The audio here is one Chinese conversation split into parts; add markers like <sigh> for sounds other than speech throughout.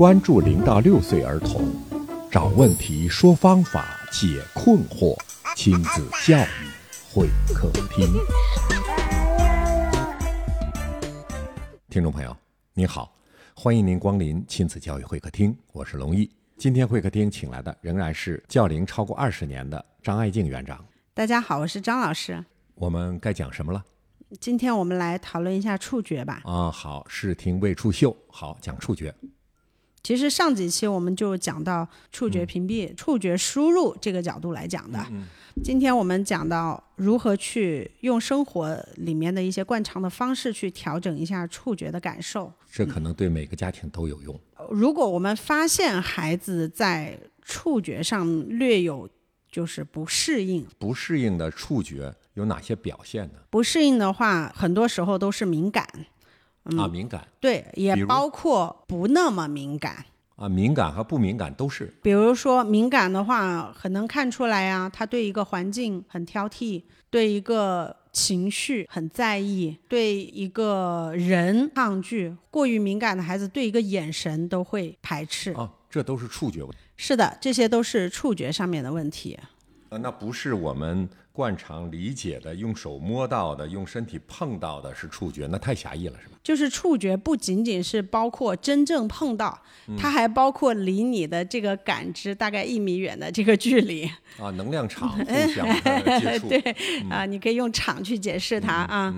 关注零到六岁儿童，找问题，说方法，解困惑，亲子教育会客厅。听众朋友，您好，欢迎您光临亲子教育会客厅，我是龙毅。今天会客厅请来的仍然是教龄超过二十年的张爱静园长。大家好，我是张老师。我们该讲什么了？今天我们来讨论一下触觉吧。啊，好，视听未触嗅，好，讲触觉。其实上几期我们就讲到触觉屏蔽、触觉输入这个角度来讲的。今天我们讲到如何去用生活里面的一些惯常的方式去调整一下触觉的感受。这可能对每个家庭都有用。如果我们发现孩子在触觉上略有就是不适应，不适应的触觉有哪些表现呢？不适应的话，很多时候都是敏感。啊，敏感。对，也包括不那么敏感。啊，敏感和不敏感都是。比如说敏感的话，很能看出来呀，他对一个环境很挑剔，对一个情绪很在意，对一个人抗拒。过于敏感的孩子，对一个眼神都会排斥。啊，这都是触觉问题。是的，这些都是触觉上面的问题。呃，那不是我们惯常理解的，用手摸到的，用身体碰到的是触觉，那太狭义了，是吧？就是触觉不仅仅是包括真正碰到，它还包括离你的这个感知大概一米远的这个距离。啊，能量场 <laughs> 互相接触。对，啊，你可以用场去解释它啊。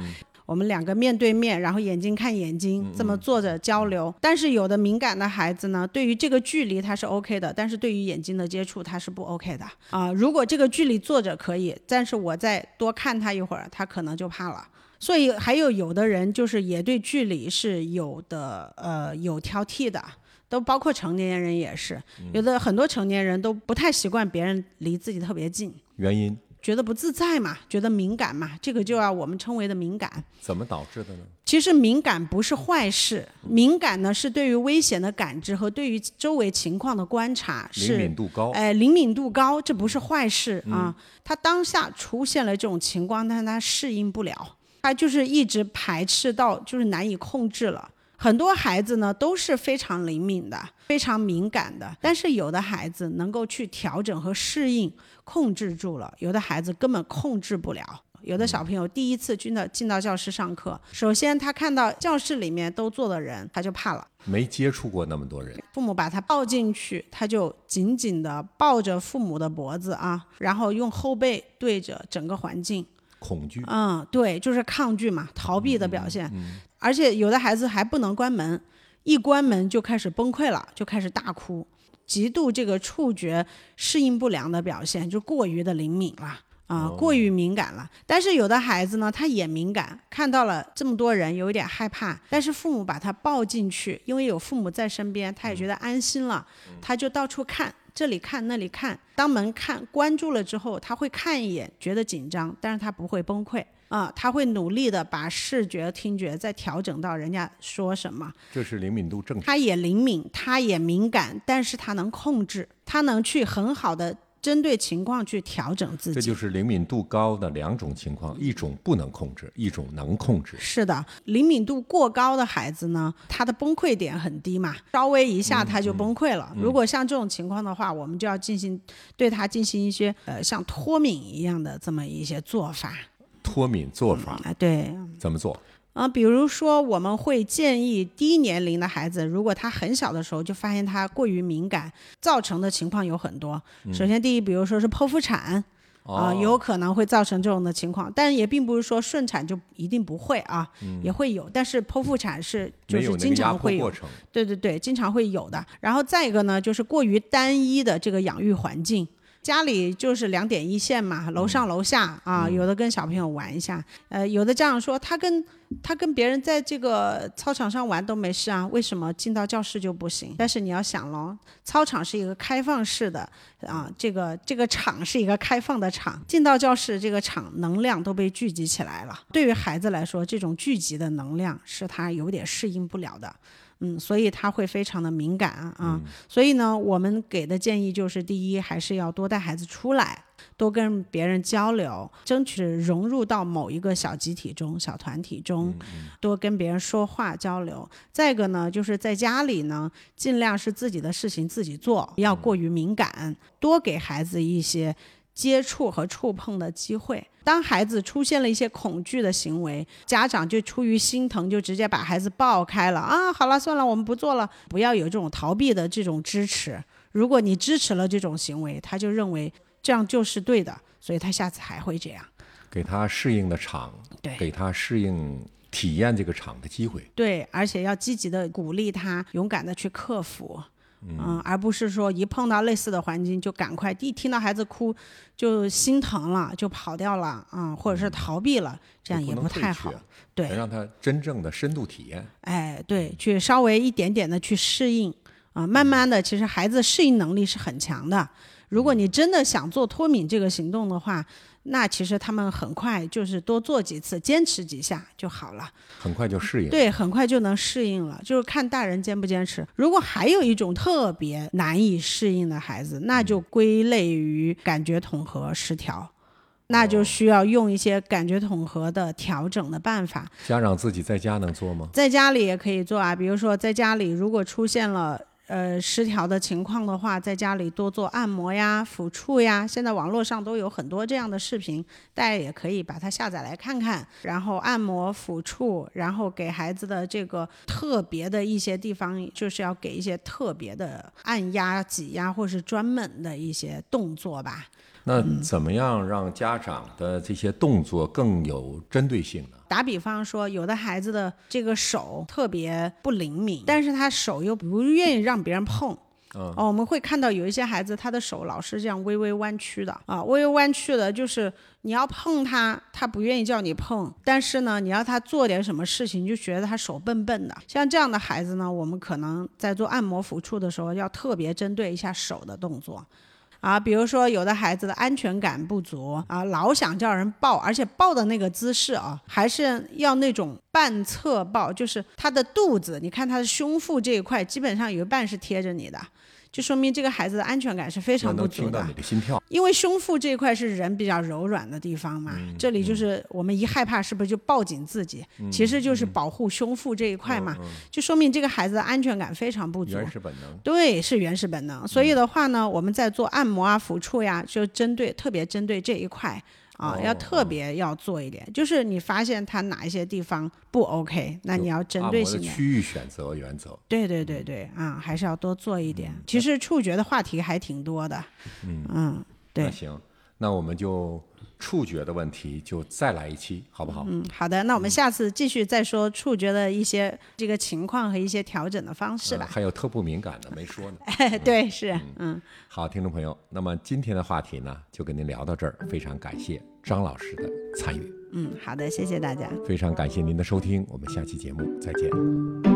我们两个面对面，然后眼睛看眼睛，这么坐着交流。但是有的敏感的孩子呢，对于这个距离他是 OK 的，但是对于眼睛的接触他是不 OK 的啊。如果这个距离坐着可以，但是我再多看他一会儿，他可能就怕了。所以还有有的人就是也对距离是有的，呃，有挑剔的，都包括成年人也是，有的很多成年人都不太习惯别人离自己特别近。原因？觉得不自在嘛，觉得敏感嘛，这个就要我们称为的敏感。怎么导致的呢？其实敏感不是坏事，敏感呢是对于危险的感知和对于周围情况的观察是灵敏度高。哎，灵敏度高，这不是坏事啊。他当下出现了这种情况，但是他适应不了，他就是一直排斥到就是难以控制了。很多孩子呢都是非常灵敏的，非常敏感的，但是有的孩子能够去调整和适应，控制住了；有的孩子根本控制不了。有的小朋友第一次进到进到教室上课，首先他看到教室里面都坐的人，他就怕了，没接触过那么多人。父母把他抱进去，他就紧紧地抱着父母的脖子啊，然后用后背对着整个环境。恐惧，嗯，对，就是抗拒嘛，逃避的表现。而且有的孩子还不能关门，一关门就开始崩溃了，就开始大哭，极度这个触觉适应不良的表现，就过于的灵敏了啊，过于敏感了。但是有的孩子呢，他也敏感，看到了这么多人，有一点害怕，但是父母把他抱进去，因为有父母在身边，他也觉得安心了，他就到处看。这里看那里看，当门看关住了之后，他会看一眼，觉得紧张，但是他不会崩溃啊，他会努力的把视觉、听觉再调整到人家说什么。这是灵敏度正常。他也灵敏，他也敏感，但是他能控制，他能去很好的。针对情况去调整自己，这就是灵敏度高的两种情况，一种不能控制，一种能控制。是的，灵敏度过高的孩子呢，他的崩溃点很低嘛，稍微一下他就崩溃了。如果像这种情况的话，我们就要进行对他进行一些呃像脱敏一样的这么一些做法。脱敏做法啊，对，怎么做？啊，比如说，我们会建议低年龄的孩子，如果他很小的时候就发现他过于敏感，造成的情况有很多。首先，第一，比如说是剖腹产，啊，有可能会造成这种的情况，但也并不是说顺产就一定不会啊，也会有。但是剖腹产是就是经常会有，对对对，经常会有的。然后再一个呢，就是过于单一的这个养育环境。家里就是两点一线嘛，楼上楼下啊，有的跟小朋友玩一下，呃，有的家长说他跟他跟别人在这个操场上玩都没事啊，为什么进到教室就不行？但是你要想喽，操场是一个开放式的啊，这个这个场是一个开放的场，进到教室这个场能量都被聚集起来了，对于孩子来说，这种聚集的能量是他有点适应不了的。嗯，所以他会非常的敏感啊，所以呢，我们给的建议就是，第一，还是要多带孩子出来，多跟别人交流，争取融入到某一个小集体中、小团体中，多跟别人说话交流。再一个呢，就是在家里呢，尽量是自己的事情自己做，不要过于敏感，多给孩子一些。接触和触碰的机会。当孩子出现了一些恐惧的行为，家长就出于心疼，就直接把孩子抱开了啊！好了，算了，我们不做了。不要有这种逃避的这种支持。如果你支持了这种行为，他就认为这样就是对的，所以他下次还会这样。给他适应的场，对，给他适应体验这个场的机会。对，而且要积极的鼓励他，勇敢的去克服。嗯，而不是说一碰到类似的环境就赶快一听到孩子哭就心疼了就跑掉了啊，或者是逃避了，这样也不太好。对，让他真正的深度体验。哎，对，去稍微一点点的去适应啊，慢慢的，其实孩子适应能力是很强的。如果你真的想做脱敏这个行动的话。那其实他们很快就是多做几次，坚持几下就好了，很快就适应。对，很快就能适应了，就是看大人坚不坚持。如果还有一种特别难以适应的孩子，那就归类于感觉统合失调，那就需要用一些感觉统合的调整的办法。家长自己在家能做吗？在家里也可以做啊，比如说在家里如果出现了。呃，失调的情况的话，在家里多做按摩呀、抚触呀。现在网络上都有很多这样的视频，大家也可以把它下载来看看。然后按摩、抚触，然后给孩子的这个特别的一些地方，就是要给一些特别的按压、挤压，或是专门的一些动作吧。那怎么样让家长的这些动作更有针对性呢？打比方说，有的孩子的这个手特别不灵敏，但是他手又不愿意让别人碰。哦，我们会看到有一些孩子，他的手老是这样微微弯曲的啊，微微弯曲的，就是你要碰他，他不愿意叫你碰，但是呢，你要他做点什么事情，就觉得他手笨笨的。像这样的孩子呢，我们可能在做按摩抚触的时候，要特别针对一下手的动作。啊，比如说有的孩子的安全感不足啊，老想叫人抱，而且抱的那个姿势啊，还是要那种半侧抱，就是他的肚子，你看他的胸腹这一块，基本上有一半是贴着你的。就说明这个孩子的安全感是非常不足的。你的心跳。因为胸腹这一块是人比较柔软的地方嘛，这里就是我们一害怕是不是就抱紧自己，其实就是保护胸腹这一块嘛，就说明这个孩子的安全感非常不足。原始本能。对，是原始本能。所以的话呢，我们在做按摩啊、抚触呀，就针对特别针对这一块。啊，要特别要做一点，就是你发现他哪一些地方不 OK，那你要针对性的区域选择原则。对对对对，啊，还是要多做一点。其实触觉的话题还挺多的。嗯嗯，对。那行，那我们就。触觉的问题就再来一期，好不好？嗯，好的。那我们下次继续再说触觉的一些这个情况和一些调整的方式吧。还有特不敏感的没说呢。<laughs> 对，是，嗯。好，听众朋友，那么今天的话题呢，就跟您聊到这儿。非常感谢张老师的参与。嗯，好的，谢谢大家。非常感谢您的收听，我们下期节目再见。